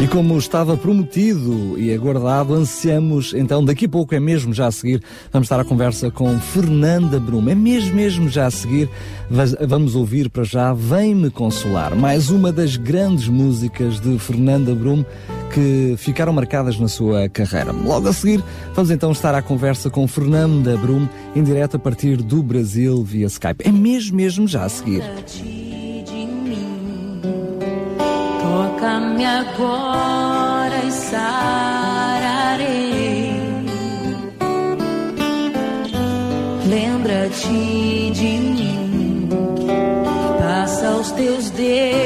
E como estava prometido e aguardado, ansiamos, então daqui a pouco, é mesmo já a seguir, vamos estar à conversa com Fernanda Brum. É mesmo, mesmo já a seguir, vamos ouvir para já Vem-me Consolar, mais uma das grandes músicas de Fernanda Brum que ficaram marcadas na sua carreira. Logo a seguir, vamos então estar à conversa com Fernanda Brum, em direto a partir do Brasil via Skype. É mesmo, mesmo já a seguir. Toca-me agora e sararei. Lembra-te de mim. Passa os teus dedos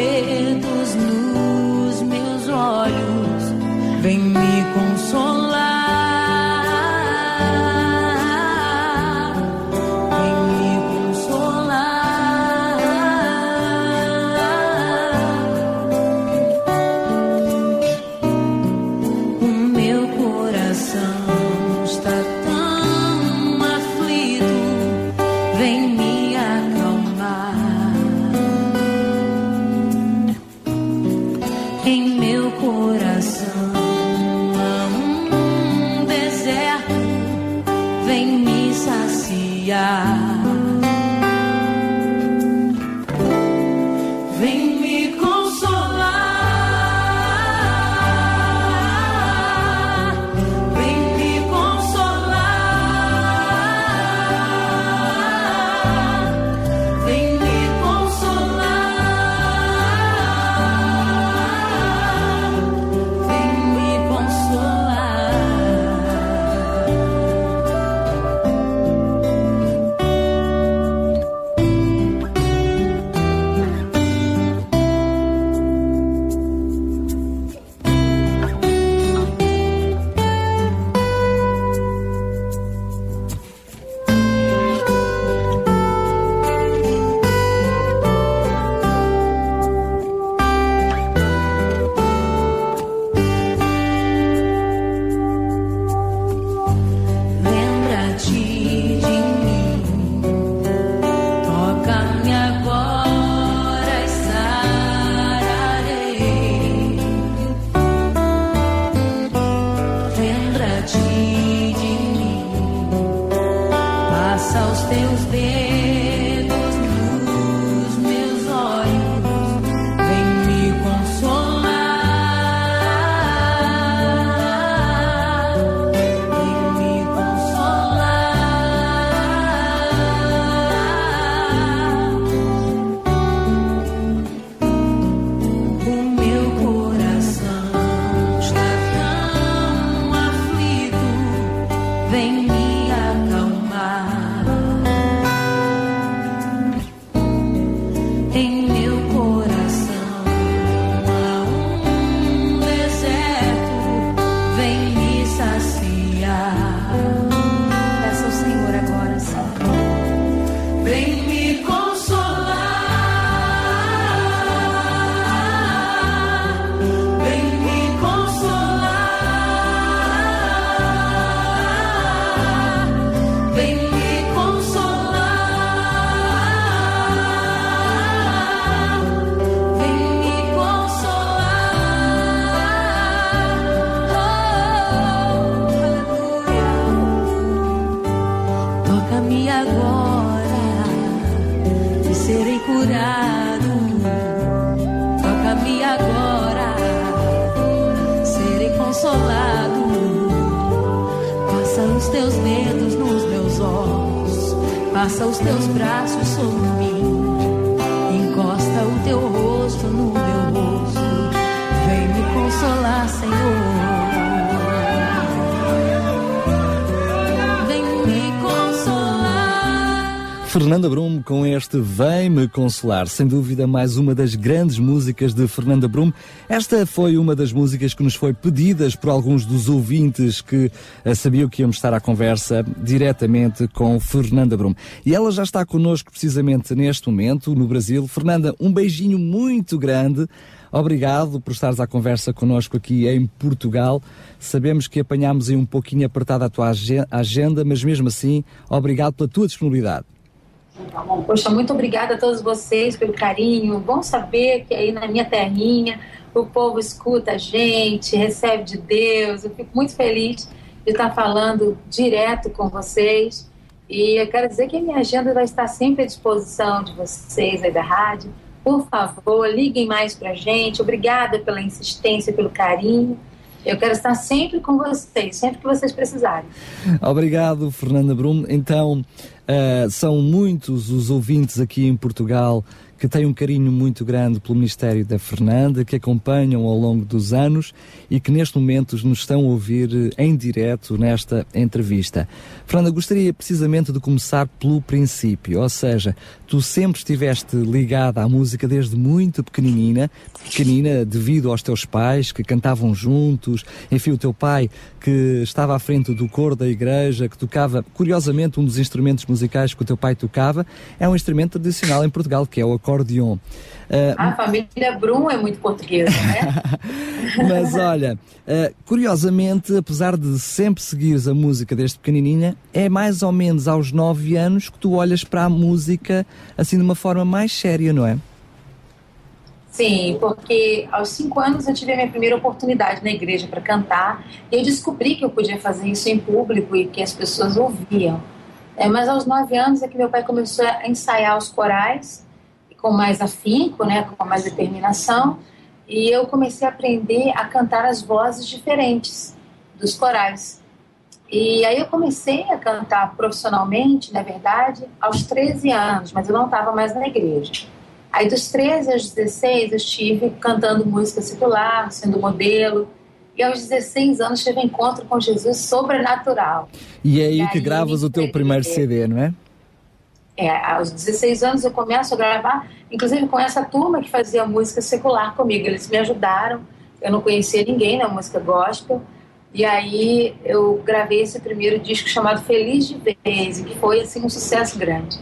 Fernanda Brum com este Vem-me Consolar. Sem dúvida, mais uma das grandes músicas de Fernanda Brum. Esta foi uma das músicas que nos foi pedidas por alguns dos ouvintes que uh, sabiam que íamos estar à conversa diretamente com Fernanda Brum. E ela já está connosco precisamente neste momento, no Brasil. Fernanda, um beijinho muito grande. Obrigado por estares à conversa connosco aqui em Portugal. Sabemos que apanhámos aí um pouquinho apertada a tua agenda, mas mesmo assim, obrigado pela tua disponibilidade. Poxa, muito obrigada a todos vocês pelo carinho. Bom saber que aí na minha terrinha o povo escuta a gente, recebe de Deus. Eu fico muito feliz de estar falando direto com vocês. E eu quero dizer que a minha agenda vai estar sempre à disposição de vocês aí da rádio. Por favor, liguem mais para a gente. Obrigada pela insistência, pelo carinho. Eu quero estar sempre com vocês, sempre que vocês precisarem. Obrigado, Fernanda Brum. Então, uh, são muitos os ouvintes aqui em Portugal que têm um carinho muito grande pelo Ministério da Fernanda, que acompanham ao longo dos anos e que neste momento nos estão a ouvir eh, em direto nesta entrevista. Fernanda, gostaria precisamente de começar pelo princípio, ou seja, tu sempre estiveste ligada à música desde muito pequenina, pequenina devido aos teus pais que cantavam juntos, enfim, o teu pai que estava à frente do coro da igreja, que tocava, curiosamente, um dos instrumentos musicais que o teu pai tocava, é um instrumento tradicional em Portugal, que é o acordeon. Uh, a família Brum é muito portuguesa, né? Mas olha, uh, curiosamente, apesar de sempre seguires a música desde pequenininha, é mais ou menos aos nove anos que tu olhas para a música assim de uma forma mais séria, não é? Sim, porque aos cinco anos eu tive a minha primeira oportunidade na igreja para cantar e eu descobri que eu podia fazer isso em público e que as pessoas ouviam. É, mas aos nove anos é que meu pai começou a ensaiar os corais com mais afinco, né, com mais determinação, e eu comecei a aprender a cantar as vozes diferentes dos corais. E aí eu comecei a cantar profissionalmente, na verdade, aos 13 anos, mas eu não estava mais na igreja. Aí dos 13 aos 16 eu estive cantando música secular, sendo modelo. E aos 16 anos tive um encontro com Jesus sobrenatural. E é aí, e que aí gravas o teu primeiro CD, não é? É, aos 16 anos eu começo a gravar, inclusive com essa turma que fazia música secular comigo. Eles me ajudaram, eu não conhecia ninguém na música gospel. E aí eu gravei esse primeiro disco chamado Feliz de Vez, que foi assim um sucesso grande.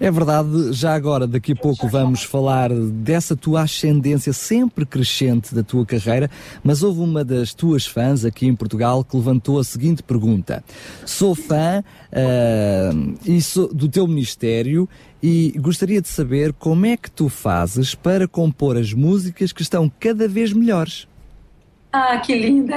É verdade, já agora, daqui a pouco vamos falar dessa tua ascendência sempre crescente da tua carreira, mas houve uma das tuas fãs aqui em Portugal que levantou a seguinte pergunta: Sou fã uh, do teu ministério e gostaria de saber como é que tu fazes para compor as músicas que estão cada vez melhores. Ah, que linda!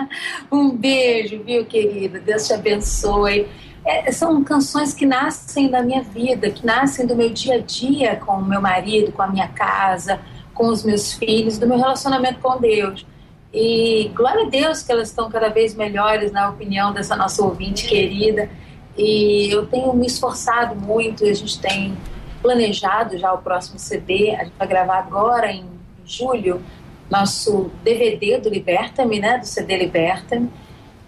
Um beijo, viu, querida? Deus te abençoe é, são canções que nascem da minha vida, que nascem do meu dia a dia com o meu marido, com a minha casa, com os meus filhos, do meu relacionamento com Deus. E glória a Deus que elas estão cada vez melhores, na opinião dessa nossa ouvinte querida. E eu tenho me esforçado muito, a gente tem planejado já o próximo CD, a gente vai gravar agora em julho, nosso DVD do Liberta-me, né, do CD Liberta-me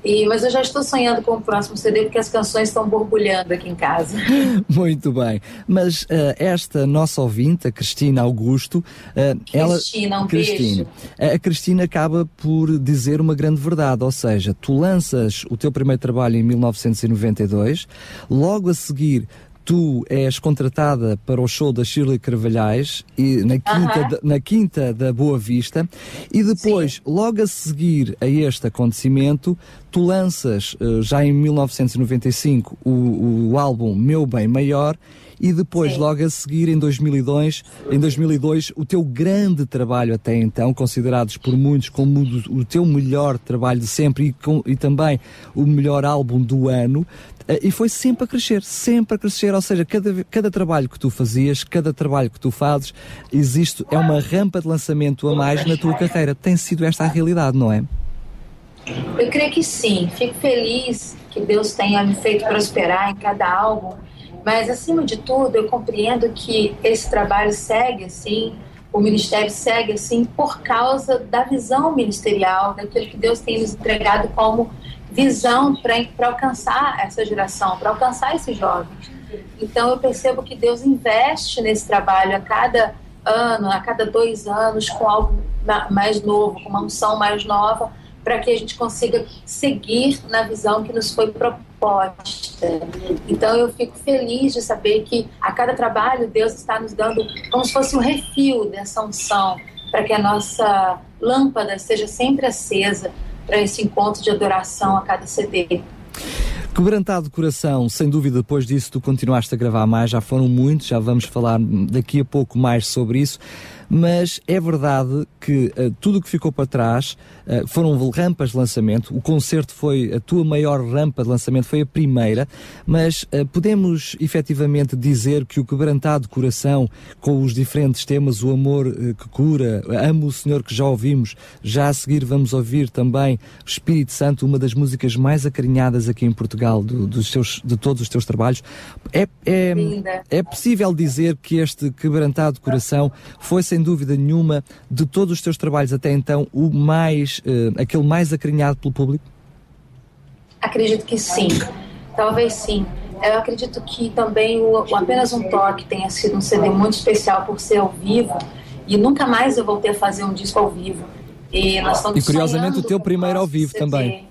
e, mas eu já estou sonhando com o próximo CD porque as canções estão borbulhando aqui em casa. Muito bem. Mas uh, esta nossa ouvinte, a Cristina Augusto, uh, Cristina, ela. Um Cristina, beijo. A Cristina acaba por dizer uma grande verdade, ou seja, tu lanças o teu primeiro trabalho em 1992, logo a seguir tu és contratada para o show da Shirley Carvalhais e na quinta, uh -huh. da, na quinta da Boa Vista e depois, Sim. logo a seguir a este acontecimento, tu lanças uh, já em 1995 o, o álbum Meu Bem Maior e depois, Sim. logo a seguir, em 2002, em 2002, o teu grande trabalho até então, considerados por muitos como o, o teu melhor trabalho de sempre e, com, e também o melhor álbum do ano, eh, e foi sempre a crescer, sempre a crescer, ou seja, cada, cada trabalho que tu fazias, cada trabalho que tu fazes, existe, é uma rampa de lançamento a mais na tua carreira. Tem sido esta a realidade, não é? Eu creio que sim. Fico feliz que Deus tenha me feito prosperar em cada álbum, mas acima de tudo, eu compreendo que esse trabalho segue assim, o ministério segue assim por causa da visão ministerial, daquilo que Deus tem nos entregado como visão para alcançar essa geração, para alcançar esses jovens. Então eu percebo que Deus investe nesse trabalho a cada ano, a cada dois anos, com algo mais novo, com uma unção mais nova, para que a gente consiga seguir na visão que nos foi proposta. Então eu fico feliz de saber que a cada trabalho Deus está nos dando como se fosse um refil dessa unção, para que a nossa lâmpada esteja sempre acesa para esse encontro de adoração a cada CD. Quebrantado coração, sem dúvida, depois disso tu continuaste a gravar mais, já foram muitos, já vamos falar daqui a pouco mais sobre isso mas é verdade que uh, tudo o que ficou para trás uh, foram rampas de lançamento. O concerto foi a tua maior rampa de lançamento, foi a primeira, mas uh, podemos efetivamente dizer que o quebrantado coração, com os diferentes temas, o amor que cura, amo o Senhor que já ouvimos, já a seguir vamos ouvir também Espírito Santo, uma das músicas mais acarinhadas aqui em Portugal do, dos seus, de todos os teus trabalhos. É, é, é possível dizer que este quebrantado coração foi sem sem dúvida nenhuma, de todos os teus trabalhos até então, o mais, uh, aquele mais acarinhado pelo público? Acredito que sim, talvez sim. Eu acredito que também o, o Apenas um Toque tenha sido um CD muito especial por ser ao vivo e nunca mais eu voltei a fazer um disco ao vivo. E, nós e curiosamente o teu primeiro ao vivo CD. também.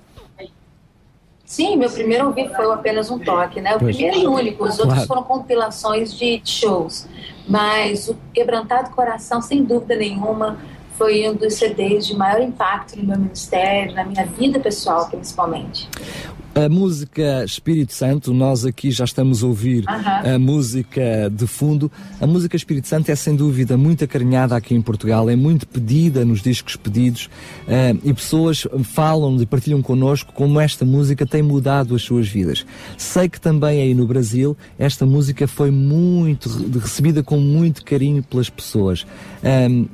Sim, meu primeiro ao vivo foi apenas um toque, né? O pois. primeiro e único, os outros claro. foram compilações de shows. Mas o Quebrantado Coração, sem dúvida nenhuma, foi um dos CDs de maior impacto no meu ministério, na minha vida pessoal, principalmente. A música Espírito Santo, nós aqui já estamos a ouvir a música de fundo. A música Espírito Santo é sem dúvida muito acarinhada aqui em Portugal, é muito pedida nos discos pedidos uh, e pessoas falam e partilham connosco como esta música tem mudado as suas vidas. Sei que também aí no Brasil esta música foi muito recebida com muito carinho pelas pessoas. Um,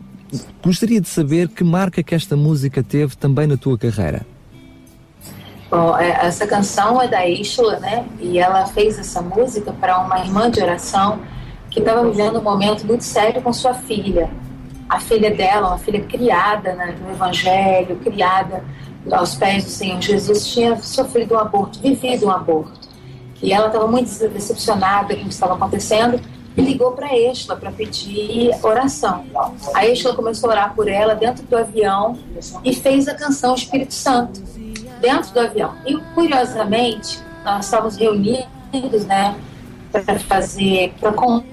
gostaria de saber que marca que esta música teve também na tua carreira. Bom, é, essa canção é da Ishla, né? E ela fez essa música para uma irmã de oração que estava vivendo um momento muito sério com sua filha. A filha dela, uma filha criada né, no Evangelho, criada aos pés do Senhor Jesus, tinha sofrido um aborto, vivido um aborto. E ela estava muito decepcionada com o que estava acontecendo e ligou para a Estela para pedir oração. A Estela começou a orar por ela dentro do avião e fez a canção Espírito Santo dentro do avião. E curiosamente, nós estávamos reunidos, né, para fazer, para compor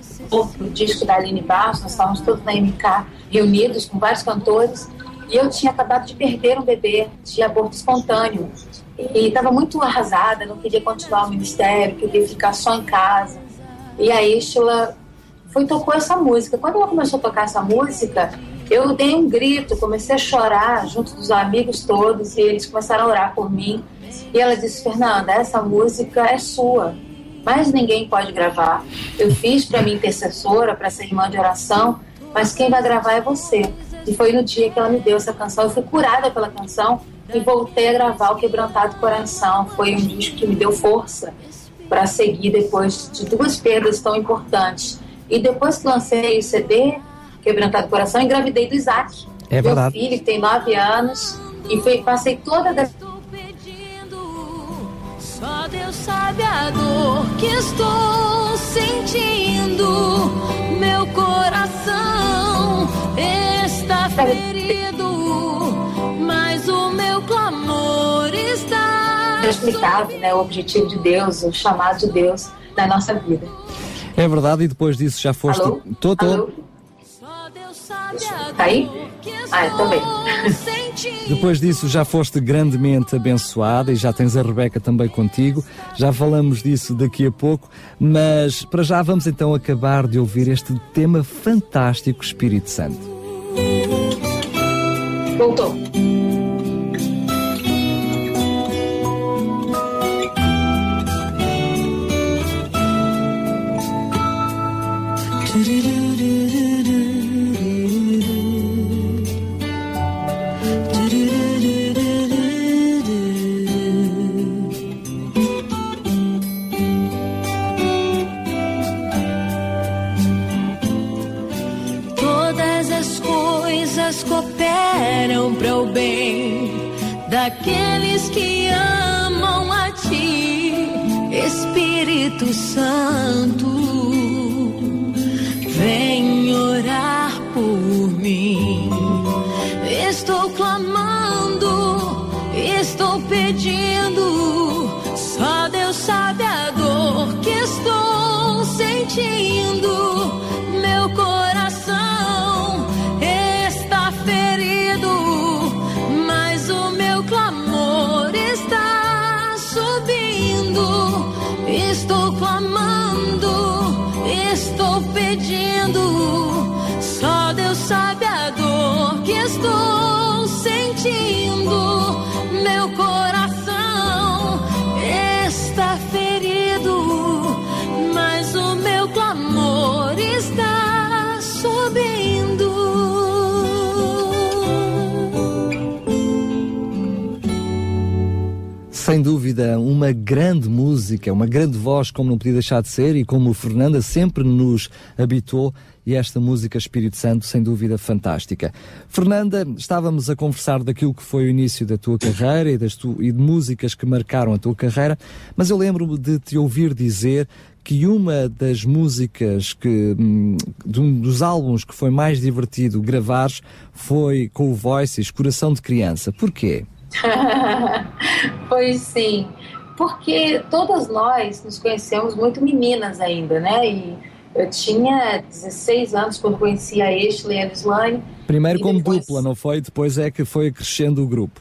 o disco da Aline Barros, nós estávamos todos na MK reunidos com vários cantores, e eu tinha acabado de perder um bebê de aborto espontâneo. E estava muito arrasada, não queria continuar o ministério, queria ficar só em casa. E aí Sheila foi tocou essa música. Quando ela começou a tocar essa música, eu dei um grito, comecei a chorar junto dos amigos todos e eles começaram a orar por mim. E ela disse: Fernanda, essa música é sua, mas ninguém pode gravar. Eu fiz para minha intercessora, para ser irmã de oração, mas quem vai gravar é você. E foi no dia que ela me deu essa canção. Eu fui curada pela canção e voltei a gravar o Quebrantado Coração. Foi um disco que me deu força para seguir depois de duas perdas tão importantes. E depois que lancei o CD, Quebrantado Coração, engravidei do Isaac. É meu verdade. filho, que tem nove anos, e foi, passei toda a só Deus sabe a dor que estou sentindo. Meu coração está ferido, mas o meu clamor está. Explicado, né? O objetivo de Deus, o chamado de Deus na nossa vida. É verdade, e depois disso já foste. Alô? Tô, tô. Alô? Tá aí? Ah, eu também. Depois disso já foste grandemente abençoada e já tens a Rebeca também contigo. Já falamos disso daqui a pouco, mas para já vamos então acabar de ouvir este tema fantástico Espírito Santo. Voltou. Sem dúvida, uma grande música, uma grande voz, como não podia deixar de ser, e como Fernanda sempre nos habituou, e esta música Espírito Santo, sem dúvida, fantástica. Fernanda, estávamos a conversar daquilo que foi o início da tua carreira e, das tu, e de músicas que marcaram a tua carreira, mas eu lembro-me de te ouvir dizer que uma das músicas que hum, de um dos álbuns que foi mais divertido gravares foi com o Voices Coração de Criança. Porquê? pois sim, porque todas nós nos conhecemos muito meninas ainda, né? E eu tinha 16 anos quando conheci a Ashley e a Lislane. Primeiro como depois- dupla, não foi? Depois é que foi crescendo o grupo.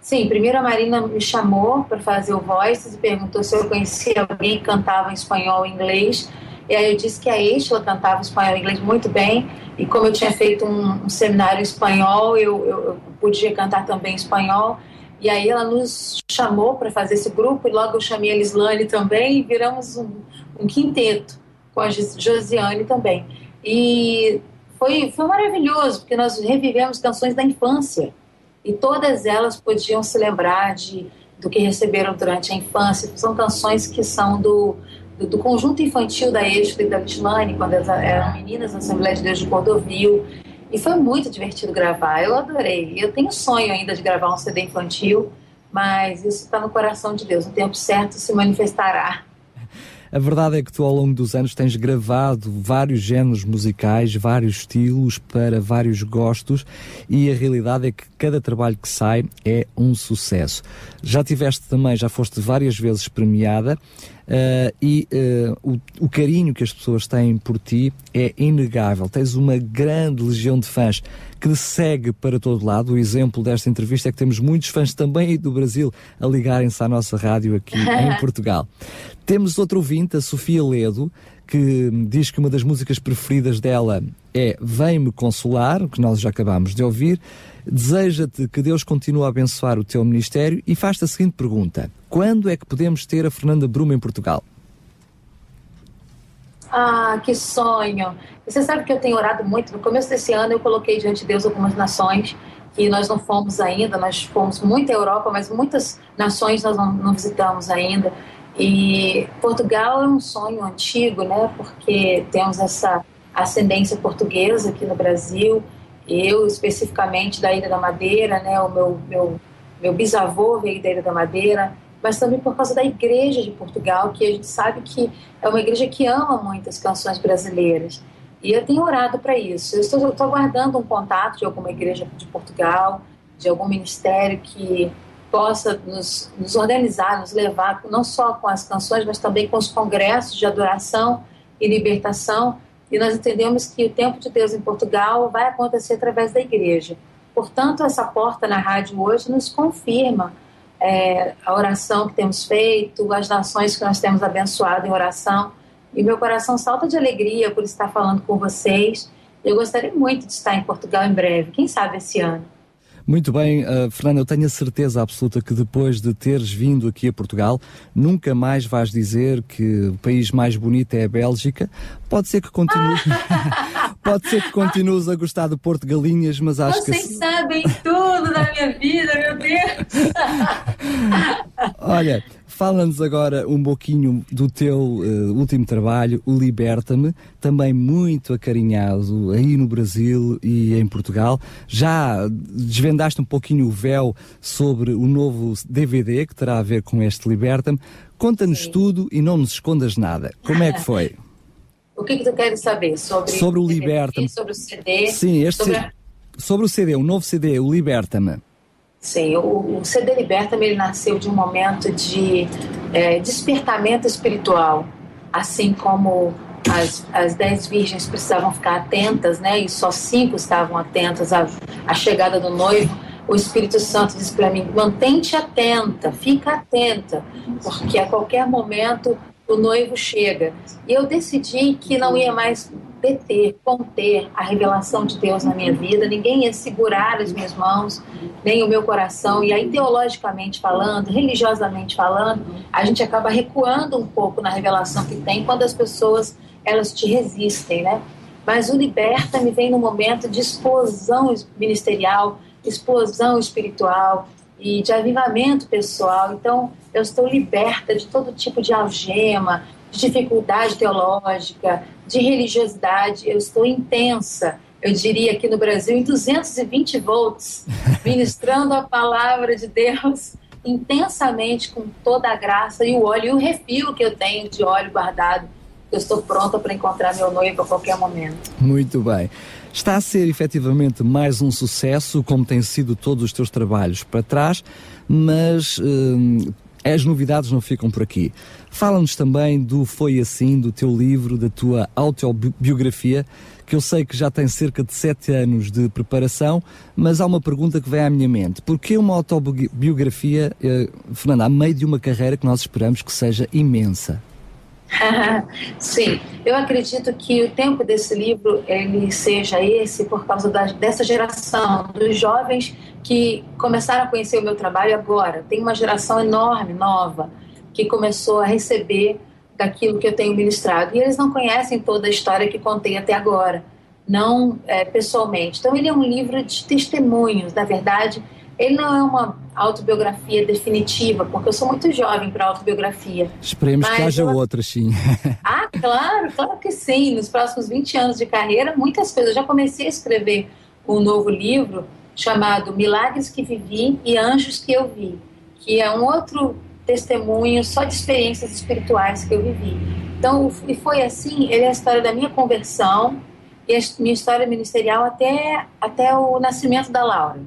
Sim, primeiro a Marina me chamou para fazer o Voices e perguntou se eu conhecia alguém que cantava em espanhol e inglês. E aí eu disse que a Estela cantava espanhol e inglês muito bem. E como eu tinha feito um, um seminário em espanhol, eu, eu, eu podia cantar também espanhol. E aí ela nos chamou para fazer esse grupo. E logo eu chamei a Lislane também. E viramos um, um quinteto com a Josiane também. E foi, foi maravilhoso, porque nós revivemos canções da infância e todas elas podiam se lembrar de do que receberam durante a infância. São canções que são do, do, conjunto infantil da Expo e da Lislane, quando elas eram meninas na Assembleia de Deus de Cordovil. E foi muito divertido gravar, eu adorei. Eu tenho sonho ainda de gravar um CD infantil, mas isso está no coração de Deus. No tempo certo se manifestará. A verdade é que tu, ao longo dos anos, tens gravado vários géneros musicais, vários estilos, para vários gostos, e a realidade é que cada trabalho que sai é um sucesso. Já tiveste também, já foste várias vezes premiada, eh, e eh, o, o carinho que as pessoas têm por ti é inegável. Tens uma grande legião de fãs que te segue para todo lado. O exemplo desta entrevista é que temos muitos fãs também do Brasil a ligarem-se à nossa rádio aqui em Portugal. Temos outro ouvinte, a Sofia Ledo, que diz que uma das músicas preferidas dela é Vem-me Consolar, que nós já acabámos de ouvir. Deseja-te que Deus continue a abençoar o teu ministério e faz-te a seguinte pergunta: Quando é que podemos ter a Fernanda Bruma em Portugal? Ah, que sonho! Você sabe que eu tenho orado muito. No começo desse ano eu coloquei diante de Deus algumas nações que nós não fomos ainda. Nós fomos muito à Europa, mas muitas nações nós não, não visitamos ainda. E Portugal é um sonho antigo, né? Porque temos essa ascendência portuguesa aqui no Brasil. Eu especificamente da Ilha da Madeira, né? O meu meu meu bisavô veio da Ilha da Madeira mas também por causa da Igreja de Portugal, que a gente sabe que é uma igreja que ama muitas canções brasileiras. E eu tenho orado para isso. Eu estou, eu estou aguardando um contato de alguma igreja de Portugal, de algum ministério que possa nos, nos organizar, nos levar, não só com as canções, mas também com os congressos de adoração e libertação. E nós entendemos que o tempo de Deus em Portugal vai acontecer através da igreja. Portanto, essa porta na rádio hoje nos confirma é, a oração que temos feito, as nações que nós temos abençoado em oração. E meu coração salta de alegria por estar falando com vocês. Eu gostaria muito de estar em Portugal em breve, quem sabe esse ano. Muito bem, uh, Fernanda, eu tenho a certeza absoluta que depois de teres vindo aqui a Portugal, nunca mais vais dizer que o país mais bonito é a Bélgica. Pode ser que continues, pode ser que continues a gostar de Porto Galinhas, mas acho Vocês que sabem tudo da minha vida, meu Deus! Olha, fala-nos agora um pouquinho do teu uh, último trabalho, o Liberta-me, também muito acarinhado aí no Brasil e em Portugal. Já desvendaste um pouquinho o véu sobre o novo DVD que terá a ver com este Liberta-me. Conta-nos tudo e não nos escondas nada. Como é que foi? o que, que tu queres saber? Sobre, sobre o Liberta-me. Sobre o CD? Sim, este sobre, a... sobre o CD, o novo CD, o Liberta-me. Sim, o, o CD Liberta-me ele nasceu de um momento de é, despertamento espiritual, assim como as, as dez virgens precisavam ficar atentas, né? E só cinco estavam atentas à, à chegada do noivo. O Espírito Santo disse para mim: mantente atenta, fica atenta, porque a qualquer momento o noivo chega. E eu decidi que não ia mais deter, conter a revelação de Deus na minha vida, ninguém ia segurar as minhas mãos, nem o meu coração. E aí, teologicamente falando, religiosamente falando, a gente acaba recuando um pouco na revelação que tem quando as pessoas elas te resistem, né? Mas o liberta me vem no momento de explosão ministerial, explosão espiritual e de avivamento pessoal. Então, eu estou liberta de todo tipo de algema, de dificuldade teológica, de religiosidade. Eu estou intensa, eu diria aqui no Brasil, em 220 volts, ministrando a palavra de Deus intensamente com toda a graça e o óleo e o refil que eu tenho de óleo guardado eu estou pronta para encontrar meu noivo a qualquer momento. Muito bem. Está a ser efetivamente mais um sucesso, como têm sido todos os teus trabalhos para trás, mas hum, as novidades não ficam por aqui. Fala-nos também do Foi Assim, do teu livro, da tua autobiografia, que eu sei que já tem cerca de sete anos de preparação, mas há uma pergunta que vem à minha mente. Porquê uma autobiografia, eh, Fernanda, a meio de uma carreira que nós esperamos que seja imensa? Sim, eu acredito que o tempo desse livro ele seja esse por causa da, dessa geração dos jovens que começaram a conhecer o meu trabalho agora. Tem uma geração enorme, nova, que começou a receber daquilo que eu tenho ministrado e eles não conhecem toda a história que contei até agora, não é, pessoalmente. Então ele é um livro de testemunhos, na verdade ele não é uma autobiografia definitiva, porque eu sou muito jovem para autobiografia. Esperemos que haja eu... outras, sim. ah, claro, claro que sim. Nos próximos 20 anos de carreira, muitas coisas. Eu já comecei a escrever um novo livro chamado Milagres que Vivi e Anjos que Eu Vi, que é um outro testemunho só de experiências espirituais que eu vivi. Então, e foi assim, ele é a história da minha conversão e a minha história ministerial até, até o nascimento da Laura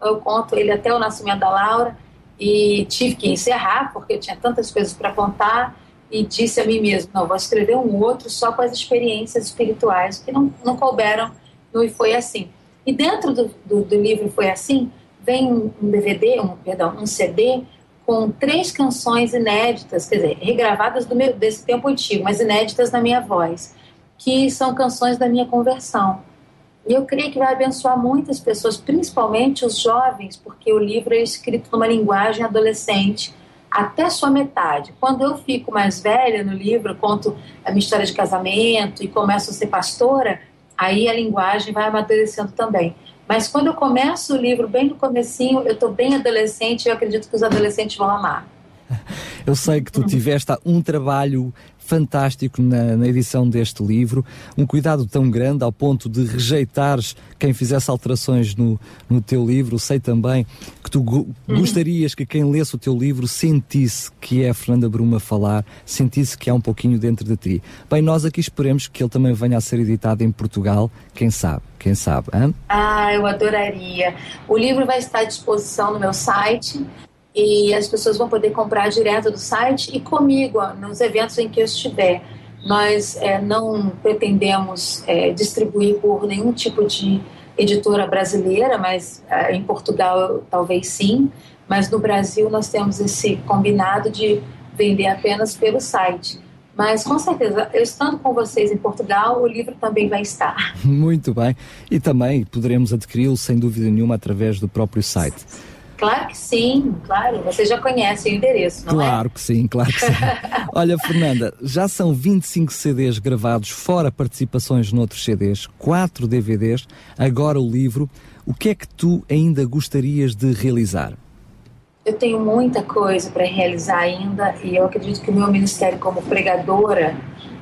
eu conto ele até o nascimento da Laura e tive que encerrar porque eu tinha tantas coisas para contar e disse a mim mesmo, não, vou escrever um outro só com as experiências espirituais que não, não couberam no E Foi Assim. E dentro do, do, do livro Foi Assim, vem um DVD, um, perdão, um CD com três canções inéditas, quer dizer, regravadas meu, desse tempo antigo, mas inéditas na minha voz, que são canções da minha conversão. E eu creio que vai abençoar muitas pessoas, principalmente os jovens, porque o livro é escrito numa linguagem adolescente até sua metade. Quando eu fico mais velha no livro, conto a minha história de casamento e começo a ser pastora, aí a linguagem vai amadurecendo também. Mas quando eu começo o livro bem no comecinho, eu estou bem adolescente e eu acredito que os adolescentes vão amar. Eu sei que tu tiveste um trabalho fantástico na, na, edição deste livro, um cuidado tão grande ao ponto de rejeitares quem fizesse alterações no, no teu livro. Sei também que tu go uhum. gostarias que quem lesse o teu livro sentisse que é a Fernanda Bruma a falar, sentisse que há um pouquinho dentro de ti. Bem, nós aqui esperemos que ele também venha a ser editado em Portugal, quem sabe, quem sabe. Hein? Ah, eu adoraria. O livro vai estar à disposição no meu site, e as pessoas vão poder comprar direto do site e comigo nos eventos em que eu estiver. Nós é, não pretendemos é, distribuir por nenhum tipo de editora brasileira, mas é, em Portugal talvez sim, mas no Brasil nós temos esse combinado de vender apenas pelo site. Mas com certeza, eu estando com vocês em Portugal, o livro também vai estar. Muito bem. E também poderemos adquiri-lo sem dúvida nenhuma através do próprio site. Claro que sim, claro. Você já conhece o endereço, não claro é? Claro que sim, claro que sim. Olha, Fernanda, já são 25 CDs gravados, fora participações noutros CDs, 4 DVDs, agora o livro. O que é que tu ainda gostarias de realizar? Eu tenho muita coisa para realizar ainda e eu acredito que o meu ministério como pregadora,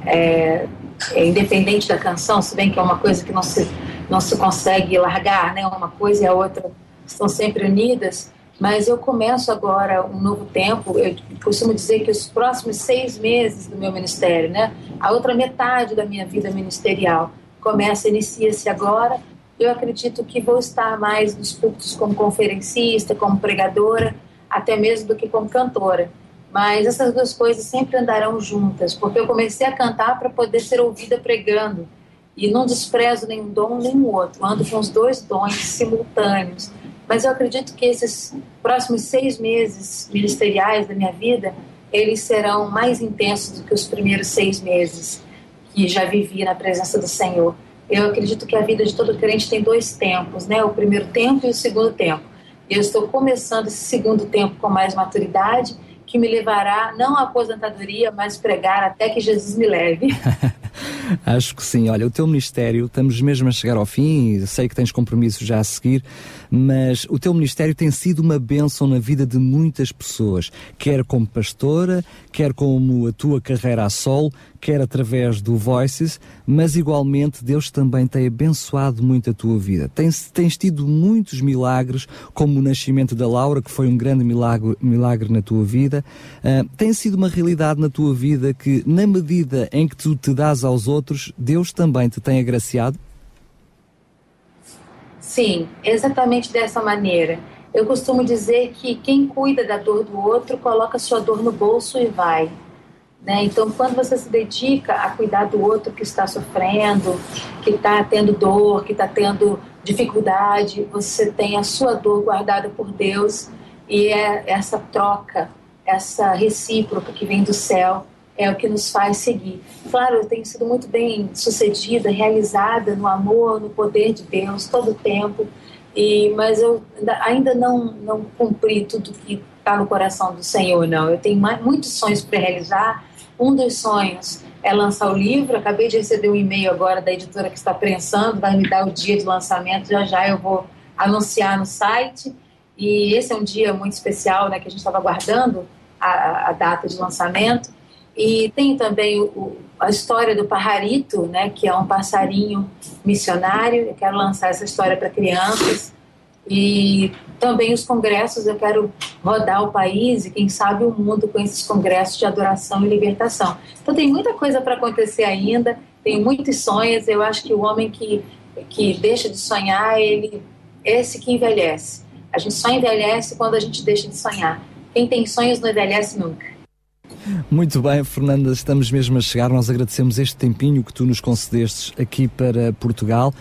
é, é independente da canção, se bem que é uma coisa que não se, não se consegue largar, né? Uma coisa e a outra estão sempre unidas, Mas eu começo agora um novo tempo. Eu costumo dizer que os próximos seis meses do meu ministério, né, a outra metade da minha vida ministerial, começa, inicia-se agora. Eu acredito que vou estar mais nos púlpitos como conferencista, como pregadora, até mesmo do que como cantora. Mas essas duas coisas sempre andarão juntas, porque eu comecei a cantar para poder ser ouvida pregando. E não desprezo nenhum dom nem outro, ando com os dois dons simultâneos. Mas eu acredito que esses próximos seis meses ministeriais da minha vida, eles serão mais intensos do que os primeiros seis meses que já vivi na presença do Senhor. Eu acredito que a vida de todo crente tem dois tempos, né? O primeiro tempo e o segundo tempo. Eu estou começando esse segundo tempo com mais maturidade, que me levará não à aposentadoria, mas pregar até que Jesus me leve. Acho que sim. Olha, o teu ministério, estamos mesmo a chegar ao fim, sei que tens compromissos já a seguir, mas o teu ministério tem sido uma bênção na vida de muitas pessoas, quer como pastora, quer como a tua carreira a sol, quer através do Voices, mas igualmente Deus também tem abençoado muito a tua vida. Tens, tens tido muitos milagres, como o nascimento da Laura, que foi um grande milagre, milagre na tua vida. Uh, tem sido uma realidade na tua vida que, na medida em que tu te dás aos outros, Deus também te tem agraciado? Sim, exatamente dessa maneira. Eu costumo dizer que quem cuida da dor do outro coloca sua dor no bolso e vai. Né? Então, quando você se dedica a cuidar do outro que está sofrendo, que está tendo dor, que está tendo dificuldade, você tem a sua dor guardada por Deus e é essa troca, essa recíproca que vem do céu é o que nos faz seguir. Claro, eu tenho sido muito bem sucedida, realizada no amor, no poder de Deus todo o tempo, e, mas eu ainda não, não cumpri tudo que está no coração do Senhor, não. Eu tenho mais, muitos sonhos para realizar. Um dos sonhos é lançar o livro. Acabei de receber um e-mail agora da editora que está prensando, vai me dar o dia de lançamento. Já já eu vou anunciar no site. E esse é um dia muito especial, né, que a gente estava aguardando a, a data de lançamento. E tem também o, a história do Pajarito, né, que é um passarinho missionário. Eu quero lançar essa história para crianças. E também os congressos, eu quero rodar o país e quem sabe o mundo com esses congressos de adoração e libertação. Então tem muita coisa para acontecer ainda, tem muitos sonhos. Eu acho que o homem que, que deixa de sonhar, ele esse que envelhece. A gente só envelhece quando a gente deixa de sonhar. Quem tem sonhos não envelhece nunca. Muito bem, Fernanda, estamos mesmo a chegar. Nós agradecemos este tempinho que tu nos concedestes aqui para Portugal.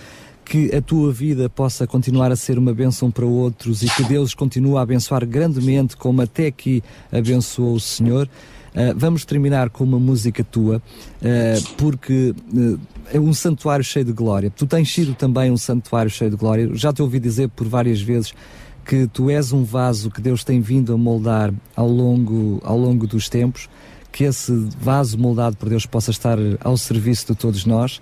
Que a tua vida possa continuar a ser uma bênção para outros e que Deus continue a abençoar grandemente, como até aqui abençoou o Senhor. Uh, vamos terminar com uma música tua, uh, porque uh, é um santuário cheio de glória. Tu tens sido também um santuário cheio de glória. Já te ouvi dizer por várias vezes que tu és um vaso que Deus tem vindo a moldar ao longo, ao longo dos tempos, que esse vaso moldado por Deus possa estar ao serviço de todos nós.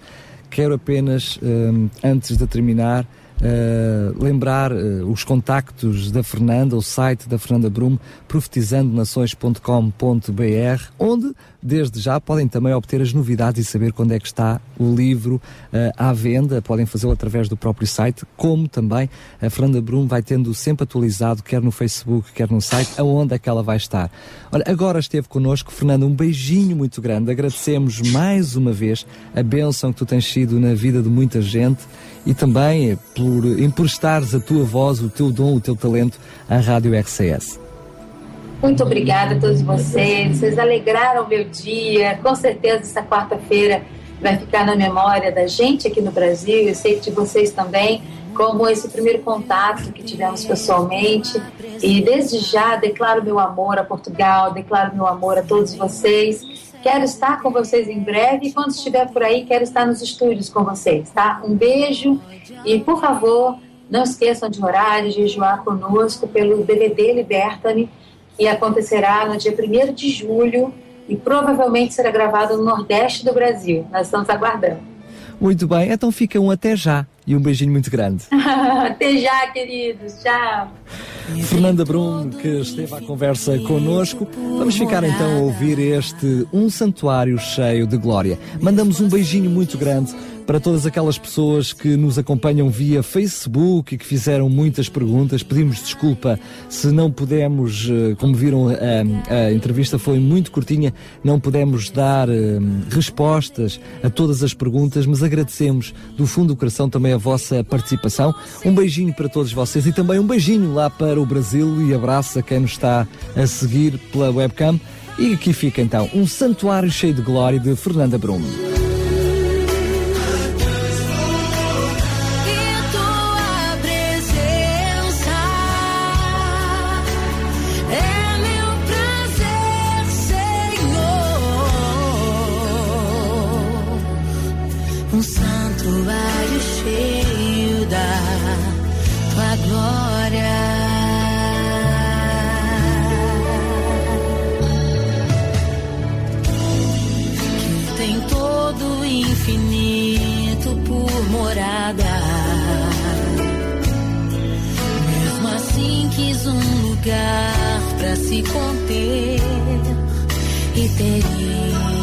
Quero apenas, um, antes de terminar, Uh, lembrar uh, os contactos da Fernanda, o site da Fernanda Brum, profetizandonações.com.br, onde desde já podem também obter as novidades e saber quando é que está o livro uh, à venda. Podem fazê-lo através do próprio site, como também a Fernanda Brum vai tendo sempre atualizado, quer no Facebook, quer no site, aonde é que ela vai estar. Olha, agora esteve connosco, Fernanda, um beijinho muito grande. Agradecemos mais uma vez a bênção que tu tens sido na vida de muita gente e também por emprestares a tua voz, o teu dom, o teu talento à Rádio RCS. Muito obrigada a todos vocês. Vocês alegraram meu dia. Com certeza essa quarta-feira vai ficar na memória da gente aqui no Brasil. Eu sei de vocês também, como esse primeiro contato que tivemos pessoalmente. E desde já declaro meu amor a Portugal, declaro meu amor a todos vocês. Quero estar com vocês em breve e quando estiver por aí, quero estar nos estúdios com vocês, tá? Um beijo e, por favor, não esqueçam de orar, de jejuar conosco pelo DVD Liberta-me que acontecerá no dia 1 de julho e provavelmente será gravado no Nordeste do Brasil. Nós estamos aguardando. Muito bem, então fica um até já e um beijinho muito grande. até já, queridos. Tchau. Fernanda Brum, que esteve à conversa conosco. Vamos ficar então a ouvir este Um Santuário Cheio de Glória. Mandamos um beijinho muito grande para todas aquelas pessoas que nos acompanham via Facebook e que fizeram muitas perguntas. Pedimos desculpa se não pudemos, eh, como viram, a, a entrevista foi muito curtinha, não pudemos dar um, respostas a todas as perguntas, mas agradecemos do fundo do coração também a vossa participação. Um beijinho para todos vocês e também um beijinho lá para o Brasil e abraço a quem nos está a seguir pela webcam. E aqui fica então um santuário cheio de glória de Fernanda Bruno. Lugar para se conter e teria